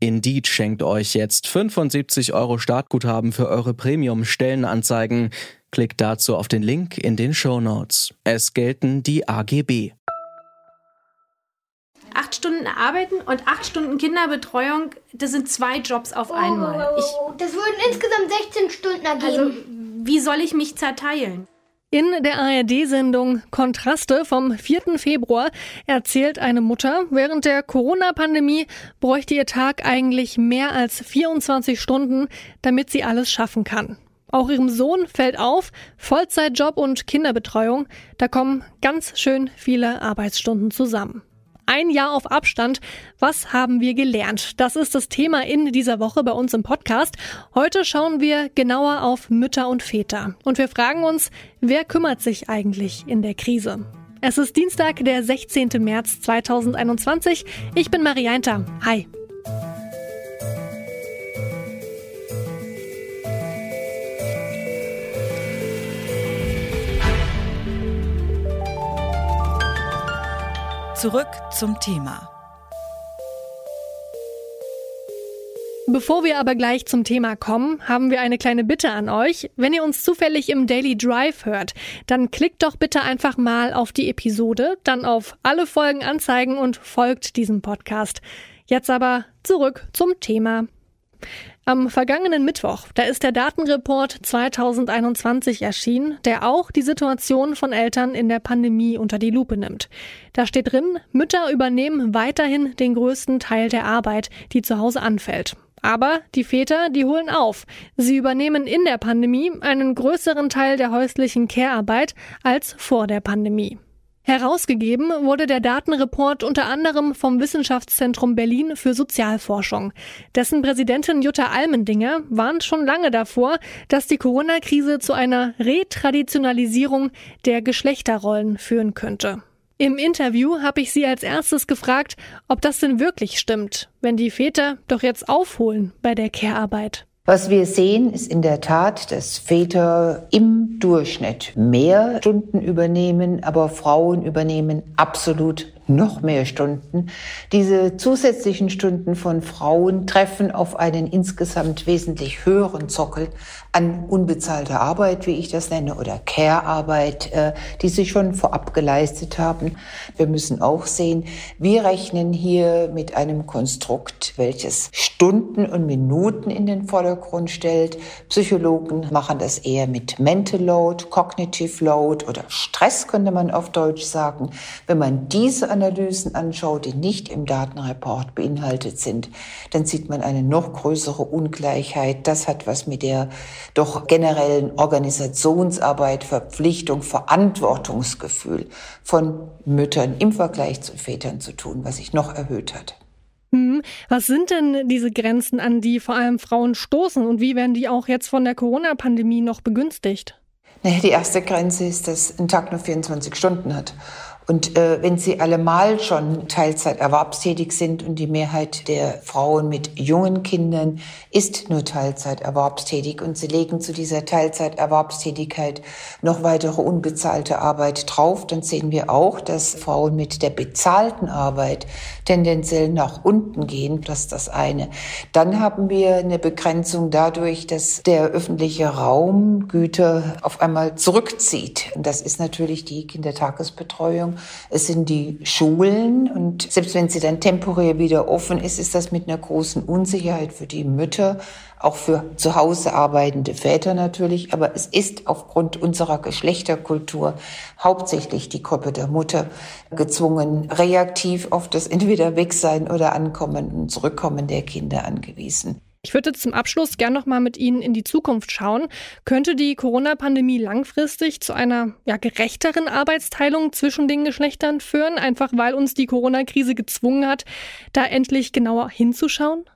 Indeed schenkt euch jetzt 75 Euro Startguthaben für eure Premium-Stellenanzeigen. Klickt dazu auf den Link in den Show Notes. Es gelten die AGB acht Stunden arbeiten und acht Stunden Kinderbetreuung, das sind zwei Jobs auf einmal. Ich, das würden insgesamt 16 Stunden ergeben. Also, wie soll ich mich zerteilen? In der ARD-Sendung Kontraste vom 4. Februar erzählt eine Mutter, während der Corona-Pandemie bräuchte ihr Tag eigentlich mehr als 24 Stunden, damit sie alles schaffen kann. Auch ihrem Sohn fällt auf, Vollzeitjob und Kinderbetreuung, da kommen ganz schön viele Arbeitsstunden zusammen. Ein Jahr auf Abstand. Was haben wir gelernt? Das ist das Thema in dieser Woche bei uns im Podcast. Heute schauen wir genauer auf Mütter und Väter. Und wir fragen uns, wer kümmert sich eigentlich in der Krise? Es ist Dienstag, der 16. März 2021. Ich bin Marianta. Hi. Zurück zum Thema. Bevor wir aber gleich zum Thema kommen, haben wir eine kleine Bitte an euch. Wenn ihr uns zufällig im Daily Drive hört, dann klickt doch bitte einfach mal auf die Episode, dann auf alle Folgen anzeigen und folgt diesem Podcast. Jetzt aber zurück zum Thema. Am vergangenen Mittwoch, da ist der Datenreport 2021 erschienen, der auch die Situation von Eltern in der Pandemie unter die Lupe nimmt. Da steht drin, Mütter übernehmen weiterhin den größten Teil der Arbeit, die zu Hause anfällt. Aber die Väter, die holen auf. Sie übernehmen in der Pandemie einen größeren Teil der häuslichen Care-Arbeit als vor der Pandemie. Herausgegeben wurde der Datenreport unter anderem vom Wissenschaftszentrum Berlin für Sozialforschung. Dessen Präsidentin Jutta Almendinger warnt schon lange davor, dass die Corona-Krise zu einer Retraditionalisierung der Geschlechterrollen führen könnte. Im Interview habe ich sie als erstes gefragt, ob das denn wirklich stimmt, wenn die Väter doch jetzt aufholen bei der Care-Arbeit. Was wir sehen, ist in der Tat, dass Väter im Durchschnitt mehr Stunden übernehmen, aber Frauen übernehmen absolut noch mehr Stunden. Diese zusätzlichen Stunden von Frauen treffen auf einen insgesamt wesentlich höheren Sockel an unbezahlter Arbeit, wie ich das nenne, oder Care-Arbeit, äh, die sie schon vorab geleistet haben. Wir müssen auch sehen, wir rechnen hier mit einem Konstrukt, welches Stunden und Minuten in den Vordergrund stellt. Psychologen machen das eher mit Mental Load, Cognitive Load oder Stress, könnte man auf Deutsch sagen. Wenn man diese Analysen anschaut, die nicht im Datenreport beinhaltet sind, dann sieht man eine noch größere Ungleichheit. Das hat was mit der doch generellen Organisationsarbeit, Verpflichtung, Verantwortungsgefühl von Müttern im Vergleich zu Vätern zu tun, was sich noch erhöht hat. Hm, was sind denn diese Grenzen, an die vor allem Frauen stoßen und wie werden die auch jetzt von der Corona-Pandemie noch begünstigt? Naja, die erste Grenze ist, dass ein Tag nur 24 Stunden hat. Und äh, wenn sie allemal schon Teilzeit erwerbstätig sind und die Mehrheit der Frauen mit jungen Kindern ist nur Teilzeit erwerbstätig und sie legen zu dieser Teilzeit Erwerbstätigkeit noch weitere unbezahlte Arbeit drauf, dann sehen wir auch, dass Frauen mit der bezahlten Arbeit tendenziell nach unten gehen. Das ist das eine. Dann haben wir eine Begrenzung dadurch, dass der öffentliche Raum Güter auf einmal zurückzieht. Und das ist natürlich die Kindertagesbetreuung es sind die Schulen und selbst wenn sie dann temporär wieder offen ist, ist das mit einer großen Unsicherheit für die Mütter, auch für zu Hause arbeitende Väter natürlich. Aber es ist aufgrund unserer Geschlechterkultur hauptsächlich die Gruppe der Mutter gezwungen, reaktiv auf das entweder Wegsein oder Ankommen und Zurückkommen der Kinder angewiesen. Ich würde zum Abschluss gerne noch mal mit Ihnen in die Zukunft schauen. Könnte die Corona-Pandemie langfristig zu einer ja, gerechteren Arbeitsteilung zwischen den Geschlechtern führen, einfach weil uns die Corona-Krise gezwungen hat, da endlich genauer hinzuschauen?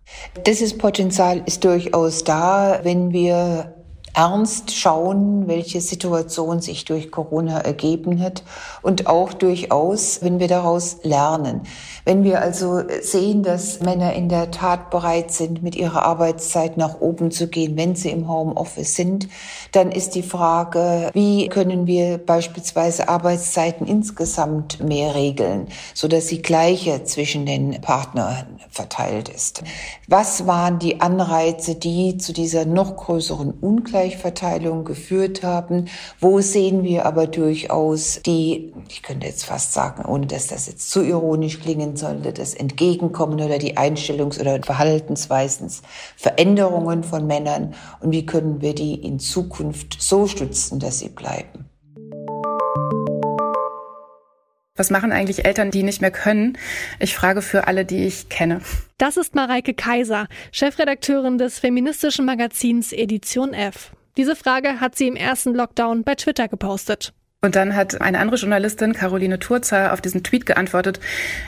Das Potenzial ist durchaus da, wenn wir ernst schauen, welche Situation sich durch Corona ergeben hat und auch durchaus, wenn wir daraus lernen. Wenn wir also sehen, dass Männer in der Tat bereit sind, mit ihrer Arbeitszeit nach oben zu gehen, wenn sie im Homeoffice sind, dann ist die Frage, wie können wir beispielsweise Arbeitszeiten insgesamt mehr regeln, so dass sie gleicher zwischen den Partnern verteilt ist. Was waren die Anreize, die zu dieser noch größeren Ungleichverteilung geführt haben? Wo sehen wir aber durchaus die, ich könnte jetzt fast sagen, ohne dass das jetzt zu ironisch klingen sollte, das Entgegenkommen oder die Einstellungs- oder Verhaltensweisen, Veränderungen von Männern und wie können wir die in Zukunft so stützen, dass sie bleiben? Was machen eigentlich Eltern, die nicht mehr können? Ich frage für alle, die ich kenne. Das ist Mareike Kaiser, Chefredakteurin des feministischen Magazins Edition F. Diese Frage hat sie im ersten Lockdown bei Twitter gepostet. Und dann hat eine andere Journalistin, Caroline Turzer, auf diesen Tweet geantwortet,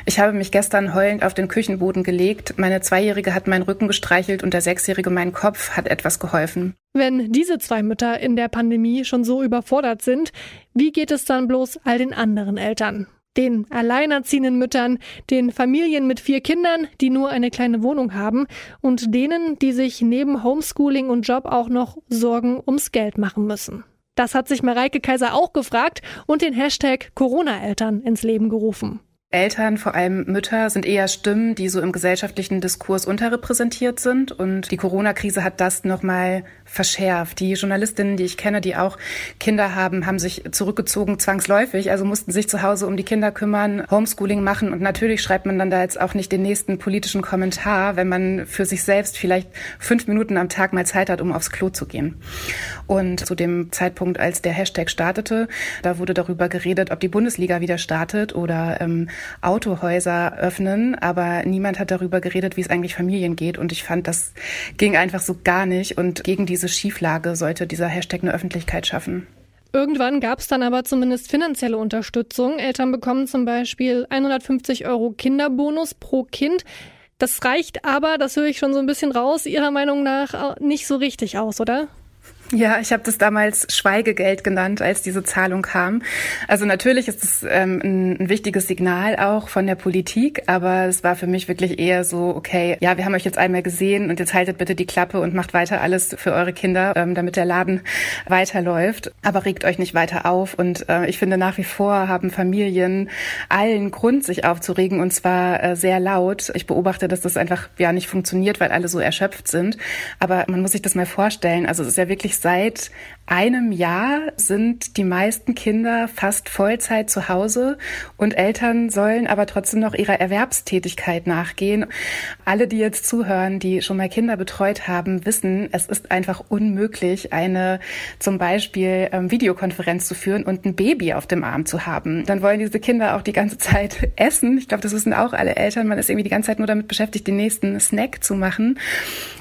ich habe mich gestern heulend auf den Küchenboden gelegt, meine Zweijährige hat meinen Rücken gestreichelt und der Sechsjährige meinen Kopf hat etwas geholfen. Wenn diese zwei Mütter in der Pandemie schon so überfordert sind, wie geht es dann bloß all den anderen Eltern? Den alleinerziehenden Müttern, den Familien mit vier Kindern, die nur eine kleine Wohnung haben und denen, die sich neben Homeschooling und Job auch noch Sorgen ums Geld machen müssen. Das hat sich Mareike Kaiser auch gefragt und den Hashtag Corona-Eltern ins Leben gerufen. Eltern, vor allem Mütter, sind eher Stimmen, die so im gesellschaftlichen Diskurs unterrepräsentiert sind. Und die Corona-Krise hat das nochmal verschärft. Die Journalistinnen, die ich kenne, die auch Kinder haben, haben sich zurückgezogen zwangsläufig, also mussten sich zu Hause um die Kinder kümmern, Homeschooling machen. Und natürlich schreibt man dann da jetzt auch nicht den nächsten politischen Kommentar, wenn man für sich selbst vielleicht fünf Minuten am Tag mal Zeit hat, um aufs Klo zu gehen. Und zu dem Zeitpunkt, als der Hashtag startete, da wurde darüber geredet, ob die Bundesliga wieder startet oder ähm, Autohäuser öffnen, aber niemand hat darüber geredet, wie es eigentlich Familien geht. Und ich fand, das ging einfach so gar nicht. Und gegen diese Schieflage sollte dieser Hashtag eine Öffentlichkeit schaffen. Irgendwann gab es dann aber zumindest finanzielle Unterstützung. Eltern bekommen zum Beispiel 150 Euro Kinderbonus pro Kind. Das reicht aber, das höre ich schon so ein bisschen raus, Ihrer Meinung nach nicht so richtig aus, oder? Ja, ich habe das damals Schweigegeld genannt, als diese Zahlung kam. Also natürlich ist es ähm, ein, ein, wichtiges Signal auch von der Politik, aber es war für mich wirklich eher so, okay, ja, wir haben euch jetzt einmal gesehen und jetzt haltet bitte die Klappe und macht weiter alles für eure Kinder, ähm, damit der Laden weiterläuft. Aber regt euch nicht weiter auf. Und äh, ich finde nach wie vor haben Familien allen Grund, sich aufzuregen und zwar äh, sehr laut. Ich beobachte, dass das einfach ja nicht funktioniert, weil alle so erschöpft sind. Aber man muss sich das mal vorstellen. Also es ist ja wirklich seit einem Jahr sind die meisten Kinder fast Vollzeit zu Hause und Eltern sollen aber trotzdem noch ihrer Erwerbstätigkeit nachgehen. Alle, die jetzt zuhören, die schon mal Kinder betreut haben, wissen, es ist einfach unmöglich, eine zum Beispiel ähm, Videokonferenz zu führen und ein Baby auf dem Arm zu haben. Dann wollen diese Kinder auch die ganze Zeit essen. Ich glaube, das wissen auch alle Eltern. Man ist irgendwie die ganze Zeit nur damit beschäftigt, den nächsten Snack zu machen.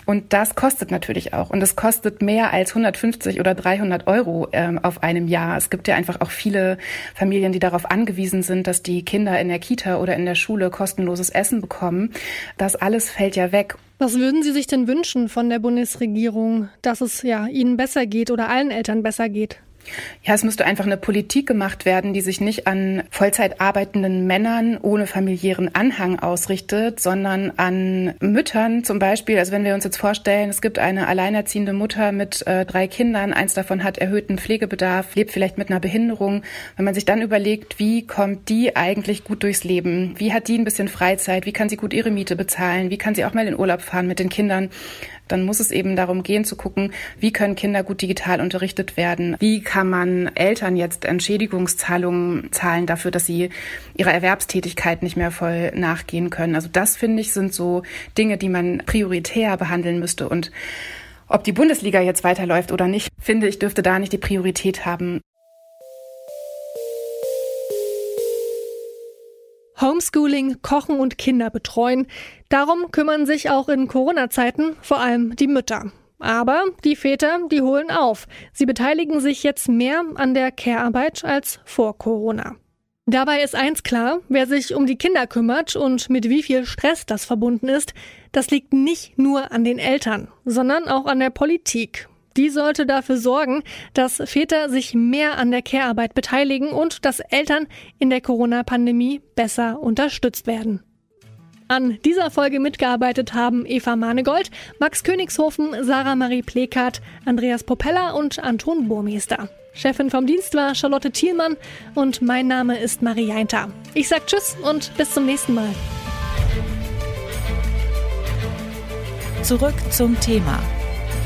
Und das kostet natürlich auch. Und es kostet mehr als 150 oder 300 Euro ähm, auf einem Jahr. Es gibt ja einfach auch viele Familien, die darauf angewiesen sind, dass die Kinder in der Kita oder in der Schule kostenloses Essen bekommen. Das alles fällt ja weg. Was würden Sie sich denn wünschen von der Bundesregierung, dass es ja Ihnen besser geht oder allen Eltern besser geht? Ja, es müsste einfach eine Politik gemacht werden, die sich nicht an Vollzeit arbeitenden Männern ohne familiären Anhang ausrichtet, sondern an Müttern zum Beispiel. Also wenn wir uns jetzt vorstellen, es gibt eine alleinerziehende Mutter mit äh, drei Kindern, eins davon hat erhöhten Pflegebedarf, lebt vielleicht mit einer Behinderung. Wenn man sich dann überlegt, wie kommt die eigentlich gut durchs Leben? Wie hat die ein bisschen Freizeit? Wie kann sie gut ihre Miete bezahlen? Wie kann sie auch mal in Urlaub fahren mit den Kindern? Dann muss es eben darum gehen zu gucken, wie können Kinder gut digital unterrichtet werden? Wie kann man Eltern jetzt Entschädigungszahlungen zahlen dafür, dass sie ihrer Erwerbstätigkeit nicht mehr voll nachgehen können? Also das finde ich sind so Dinge, die man prioritär behandeln müsste und ob die Bundesliga jetzt weiterläuft oder nicht, finde ich, dürfte da nicht die Priorität haben. Homeschooling, Kochen und Kinder betreuen. Darum kümmern sich auch in Corona-Zeiten vor allem die Mütter. Aber die Väter, die holen auf. Sie beteiligen sich jetzt mehr an der Care-Arbeit als vor Corona. Dabei ist eins klar, wer sich um die Kinder kümmert und mit wie viel Stress das verbunden ist, das liegt nicht nur an den Eltern, sondern auch an der Politik. Die sollte dafür sorgen, dass Väter sich mehr an der Care-Arbeit beteiligen und dass Eltern in der Corona-Pandemie besser unterstützt werden. An dieser Folge mitgearbeitet haben Eva Manegold, Max Königshofen, Sarah Marie Plekat, Andreas Propeller und Anton Burmeister. Chefin vom Dienst war Charlotte Thielmann und mein Name ist Marie Jainter. Ich sag Tschüss und bis zum nächsten Mal. Zurück zum Thema